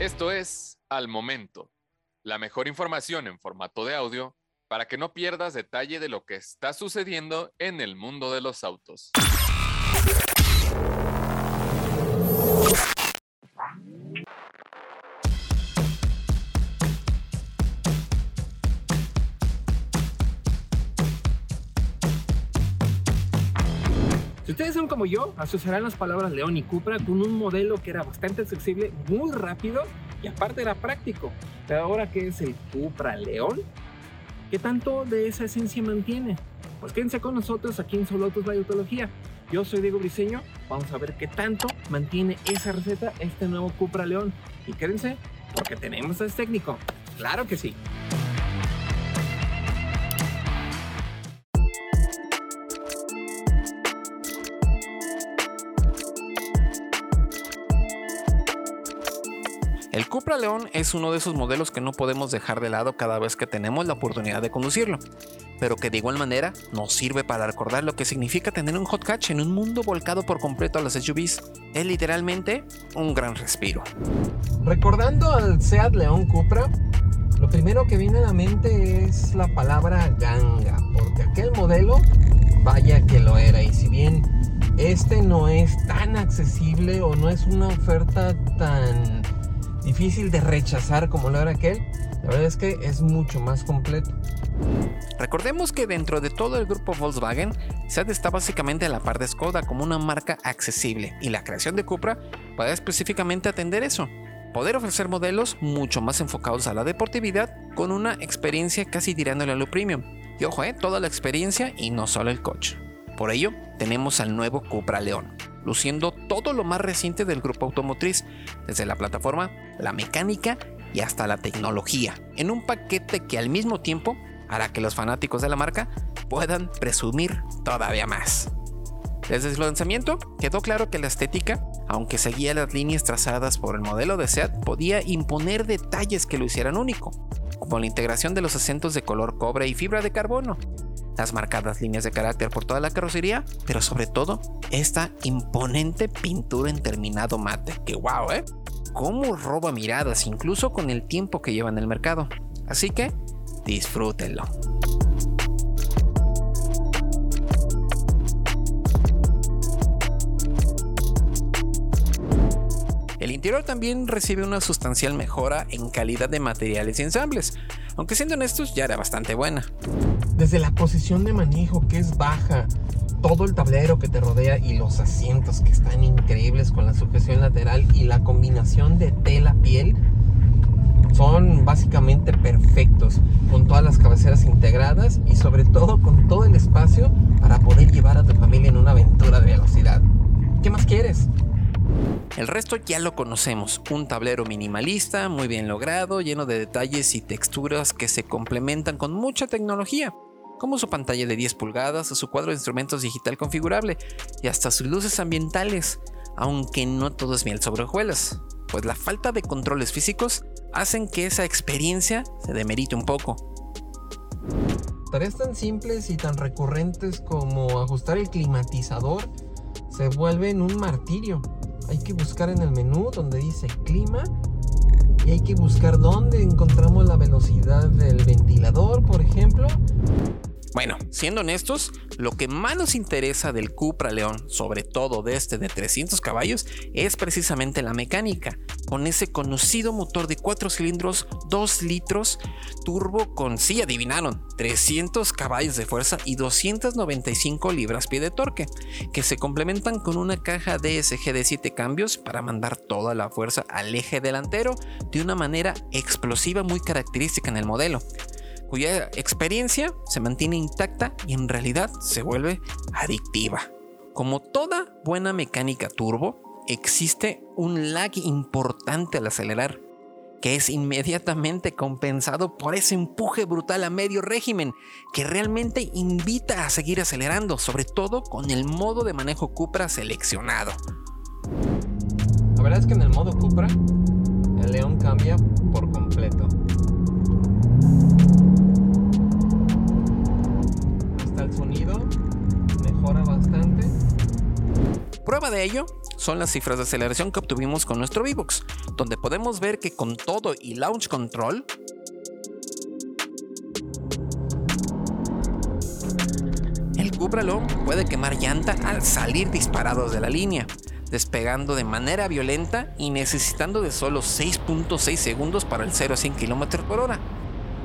Esto es Al Momento, la mejor información en formato de audio para que no pierdas detalle de lo que está sucediendo en el mundo de los autos. Si ustedes son como yo, asociarán las palabras León y Cupra con un modelo que era bastante accesible, muy rápido y aparte era práctico. Pero ahora, ¿qué es el Cupra León? ¿Qué tanto de esa esencia mantiene? Pues quédense con nosotros aquí en Solotos Biotología. Yo soy Diego Briseño, vamos a ver qué tanto mantiene esa receta este nuevo Cupra León. Y quédense, porque tenemos a técnico. Claro que sí. Cupra León es uno de esos modelos que no podemos dejar de lado cada vez que tenemos la oportunidad de conducirlo, pero que de igual manera nos sirve para recordar lo que significa tener un hot catch en un mundo volcado por completo a las SUVs. Es literalmente un gran respiro. Recordando al Seat León Cupra, lo primero que viene a la mente es la palabra ganga, porque aquel modelo, vaya que lo era, y si bien este no es tan accesible o no es una oferta tan difícil de rechazar como lo era aquel, la verdad es que es mucho más completo. Recordemos que dentro de todo el grupo Volkswagen, SEAT está básicamente a la par de Skoda como una marca accesible y la creación de Cupra puede específicamente atender eso. Poder ofrecer modelos mucho más enfocados a la deportividad con una experiencia casi tirándole a lo premium. Y ojo, eh, toda la experiencia y no solo el coche. Por ello, tenemos al nuevo Cupra León, luciendo todo lo más reciente del grupo automotriz, desde la plataforma, la mecánica y hasta la tecnología, en un paquete que al mismo tiempo hará que los fanáticos de la marca puedan presumir todavía más. Desde su lanzamiento quedó claro que la estética, aunque seguía las líneas trazadas por el modelo de SEAT, podía imponer detalles que lo hicieran único, como la integración de los acentos de color cobre y fibra de carbono, las marcadas líneas de carácter por toda la carrocería, pero sobre todo esta imponente pintura en terminado mate, que wow, ¿eh? Cómo roba miradas incluso con el tiempo que lleva en el mercado. Así que disfrútenlo. El interior también recibe una sustancial mejora en calidad de materiales y ensambles, aunque siendo honestos ya era bastante buena. Desde la posición de manejo que es baja, todo el tablero que te rodea y los asientos que están increíbles con la sujeción lateral y la combinación de tela-piel son básicamente perfectos con todas las cabeceras integradas y sobre todo con todo el espacio para poder llevar a tu familia en una aventura de velocidad. ¿Qué más quieres? El resto ya lo conocemos, un tablero minimalista, muy bien logrado, lleno de detalles y texturas que se complementan con mucha tecnología, como su pantalla de 10 pulgadas o su cuadro de instrumentos digital configurable y hasta sus luces ambientales, aunque no todo es miel sobre hojuelas, pues la falta de controles físicos hacen que esa experiencia se demerite un poco. Tareas tan simples y tan recurrentes como ajustar el climatizador se vuelven un martirio hay que buscar en el menú donde dice clima y hay que buscar dónde encontramos la velocidad del ventilador, por ejemplo. Bueno, siendo honestos, lo que más nos interesa del Cupra León, sobre todo de este de 300 caballos, es precisamente la mecánica, con ese conocido motor de 4 cilindros, 2 litros, turbo con, sí adivinaron, 300 caballos de fuerza y 295 libras-pie de torque, que se complementan con una caja DSG de 7 cambios para mandar toda la fuerza al eje delantero de una manera explosiva muy característica en el modelo cuya experiencia se mantiene intacta y en realidad se vuelve adictiva. Como toda buena mecánica turbo, existe un lag importante al acelerar, que es inmediatamente compensado por ese empuje brutal a medio régimen, que realmente invita a seguir acelerando, sobre todo con el modo de manejo Cupra seleccionado. La verdad es que en el modo Cupra, el León cambia por completo. Prueba de ello son las cifras de aceleración que obtuvimos con nuestro V-Box, donde podemos ver que con todo y launch control, el León puede quemar llanta al salir disparados de la línea, despegando de manera violenta y necesitando de solo 6.6 segundos para el 0 a 100 km por hora,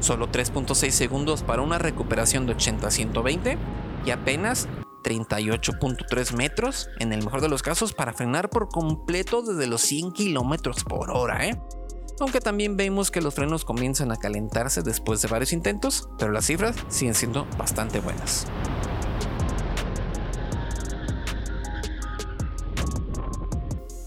solo 3.6 segundos para una recuperación de 80 a 120 y apenas 38.3 metros en el mejor de los casos para frenar por completo desde los 100 km por hora, ¿eh? Aunque también vemos que los frenos comienzan a calentarse después de varios intentos, pero las cifras siguen siendo bastante buenas.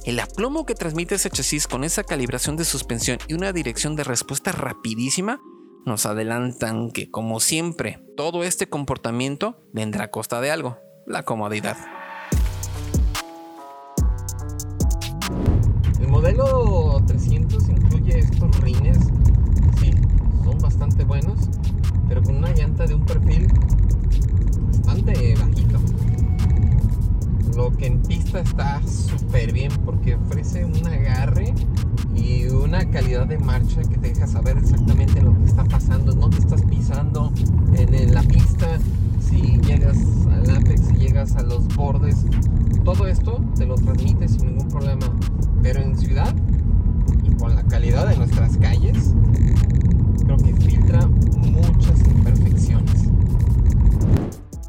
El aplomo que transmite ese chasis con esa calibración de suspensión y una dirección de respuesta rapidísima nos adelantan que, como siempre, todo este comportamiento vendrá a costa de algo, la comodidad. El modelo 300 incluye estos rines, sí, son bastante buenos, pero con una llanta de un perfil bastante bajito lo que en pista está súper bien porque ofrece un agarre y una calidad de marcha que te deja saber exactamente lo que está pasando, no te estás pisando en la pista, si llegas al apex, si llegas a los bordes, todo esto te lo transmite sin ningún problema, pero en ciudad y con la calidad de nuestras calles, creo que filtra muchas imperfecciones.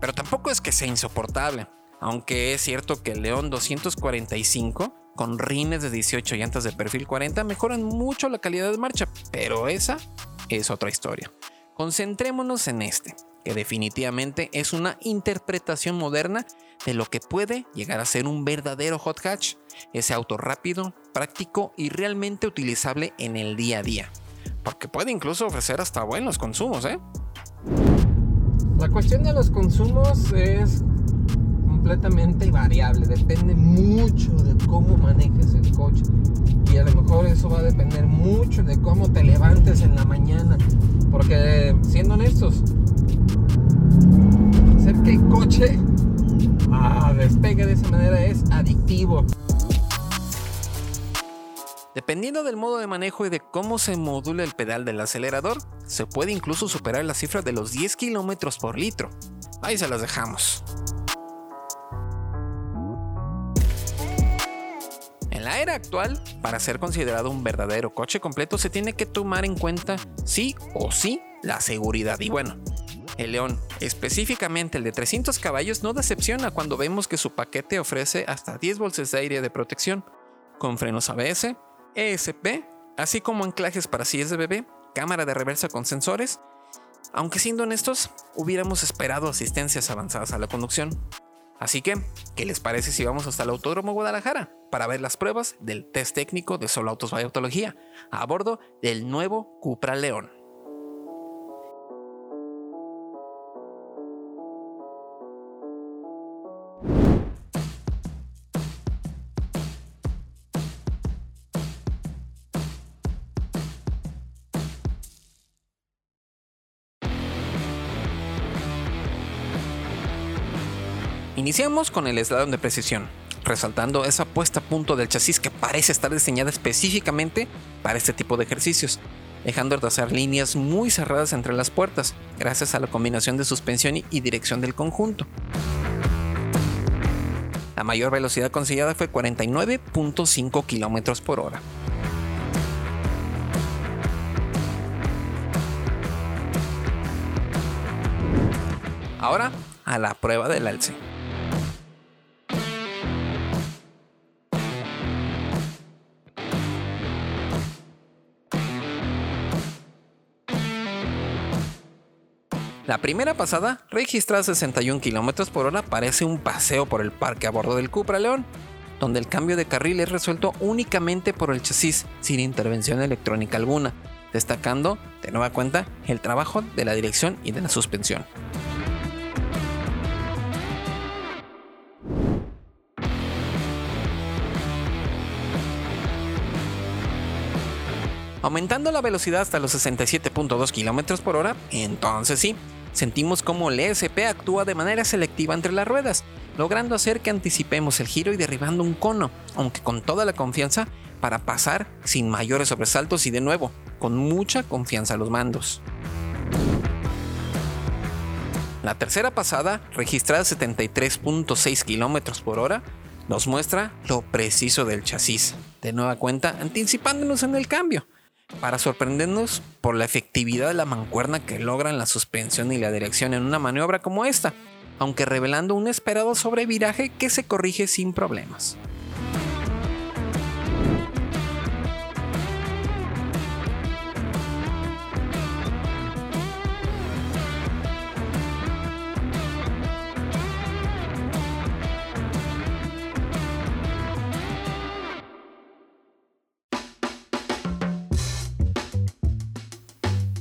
Pero tampoco es que sea insoportable. Aunque es cierto que el León 245 con rines de 18 llantas de perfil 40 mejoran mucho la calidad de marcha, pero esa es otra historia. Concentrémonos en este, que definitivamente es una interpretación moderna de lo que puede llegar a ser un verdadero hot hatch, ese auto rápido, práctico y realmente utilizable en el día a día, porque puede incluso ofrecer hasta buenos consumos, ¿eh? La cuestión de los consumos es completamente variable, depende mucho de cómo manejes el coche. Y a lo mejor eso va a depender mucho de cómo te levantes en la mañana. Porque siendo honestos, hacer que el coche ah, despegue de esa manera es adictivo. Dependiendo del modo de manejo y de cómo se modula el pedal del acelerador, se puede incluso superar la cifra de los 10 km por litro. Ahí se las dejamos. En la era actual, para ser considerado un verdadero coche completo se tiene que tomar en cuenta sí o sí la seguridad. Y bueno, el León, específicamente el de 300 caballos, no decepciona cuando vemos que su paquete ofrece hasta 10 bolsas de aire de protección, con frenos ABS, ESP, así como anclajes para sillas de bebé, cámara de reversa con sensores, aunque siendo honestos, hubiéramos esperado asistencias avanzadas a la conducción. Así que, ¿qué les parece si vamos hasta el Autódromo Guadalajara para ver las pruebas del test técnico de Solo Autos by Autología a bordo del nuevo Cupra León? Iniciamos con el slalom de precisión, resaltando esa puesta a punto del chasis que parece estar diseñada específicamente para este tipo de ejercicios, dejando de trazar líneas muy cerradas entre las puertas, gracias a la combinación de suspensión y dirección del conjunto. La mayor velocidad conseguida fue 49.5 km por hora. Ahora a la prueba del alce. La primera pasada, registrada a 61 km por hora, parece un paseo por el parque a bordo del Cupra León, donde el cambio de carril es resuelto únicamente por el chasis, sin intervención electrónica alguna, destacando, de nueva cuenta, el trabajo de la dirección y de la suspensión. Aumentando la velocidad hasta los 67.2 km por hora, entonces sí, sentimos como el ESP actúa de manera selectiva entre las ruedas, logrando hacer que anticipemos el giro y derribando un cono, aunque con toda la confianza para pasar sin mayores sobresaltos y de nuevo, con mucha confianza a los mandos. La tercera pasada, registrada a 73.6 km por hora, nos muestra lo preciso del chasis, de nueva cuenta anticipándonos en el cambio, para sorprendernos por la efectividad de la mancuerna que logran la suspensión y la dirección en una maniobra como esta, aunque revelando un esperado sobreviraje que se corrige sin problemas.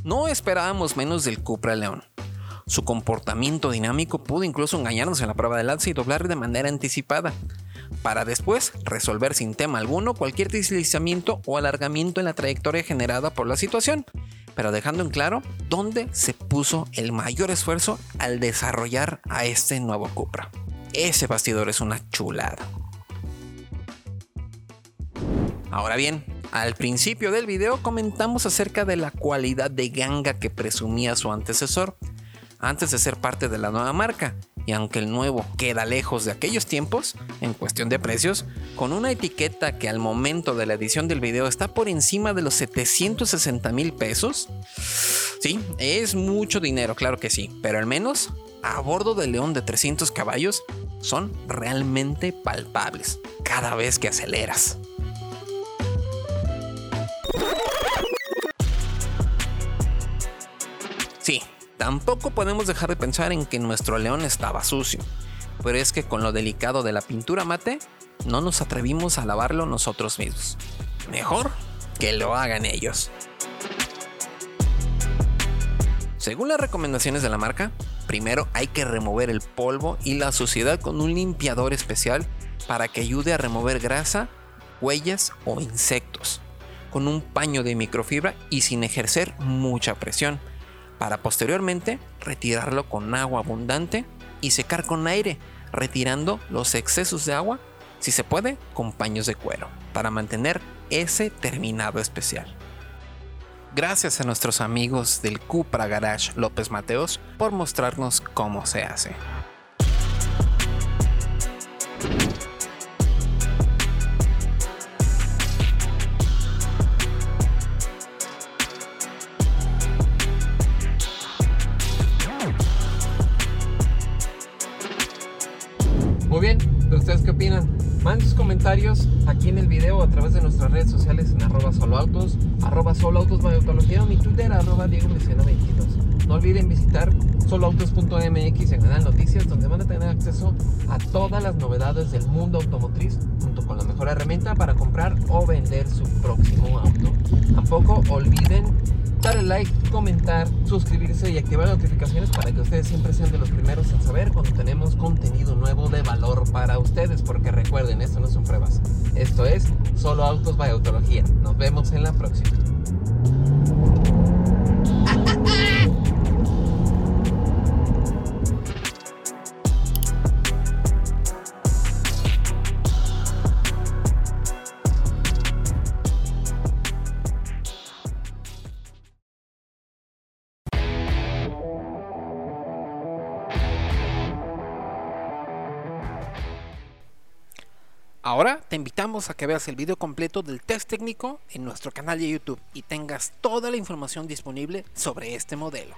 No esperábamos menos del Cupra León. Su comportamiento dinámico pudo incluso engañarnos en la prueba de lanza y doblar de manera anticipada, para después resolver sin tema alguno cualquier deslizamiento o alargamiento en la trayectoria generada por la situación, pero dejando en claro dónde se puso el mayor esfuerzo al desarrollar a este nuevo Cupra. Ese bastidor es una chulada. Ahora bien, al principio del video comentamos acerca de la cualidad de ganga que presumía su antecesor antes de ser parte de la nueva marca, y aunque el nuevo queda lejos de aquellos tiempos, en cuestión de precios, con una etiqueta que al momento de la edición del video está por encima de los 760 mil pesos, sí, es mucho dinero, claro que sí, pero al menos a bordo del León de 300 caballos son realmente palpables cada vez que aceleras. Tampoco podemos dejar de pensar en que nuestro león estaba sucio, pero es que con lo delicado de la pintura mate, no nos atrevimos a lavarlo nosotros mismos. Mejor que lo hagan ellos. Según las recomendaciones de la marca, primero hay que remover el polvo y la suciedad con un limpiador especial para que ayude a remover grasa, huellas o insectos, con un paño de microfibra y sin ejercer mucha presión para posteriormente retirarlo con agua abundante y secar con aire, retirando los excesos de agua, si se puede, con paños de cuero, para mantener ese terminado especial. Gracias a nuestros amigos del Cupra Garage López Mateos por mostrarnos cómo se hace. Muy bien, ¿ustedes qué opinan? Manden sus comentarios aquí en el video a través de nuestras redes sociales en arroba soloautos, arroba soloautos o mi Twitter arroba Diego 22. No olviden visitar soloautos.mx en Canal Noticias donde van a tener acceso a todas las novedades del mundo automotriz junto con la mejor herramienta para comprar o vender su próximo auto. Tampoco olviden darle like, comentar, suscribirse y activar las notificaciones para que ustedes siempre sean de los primeros en saber cuando tenemos contenido nuevo de valor para ustedes. Porque recuerden, esto no son pruebas. Esto es solo autos by autología. Nos vemos en la próxima. Ahora te invitamos a que veas el video completo del test técnico en nuestro canal de YouTube y tengas toda la información disponible sobre este modelo.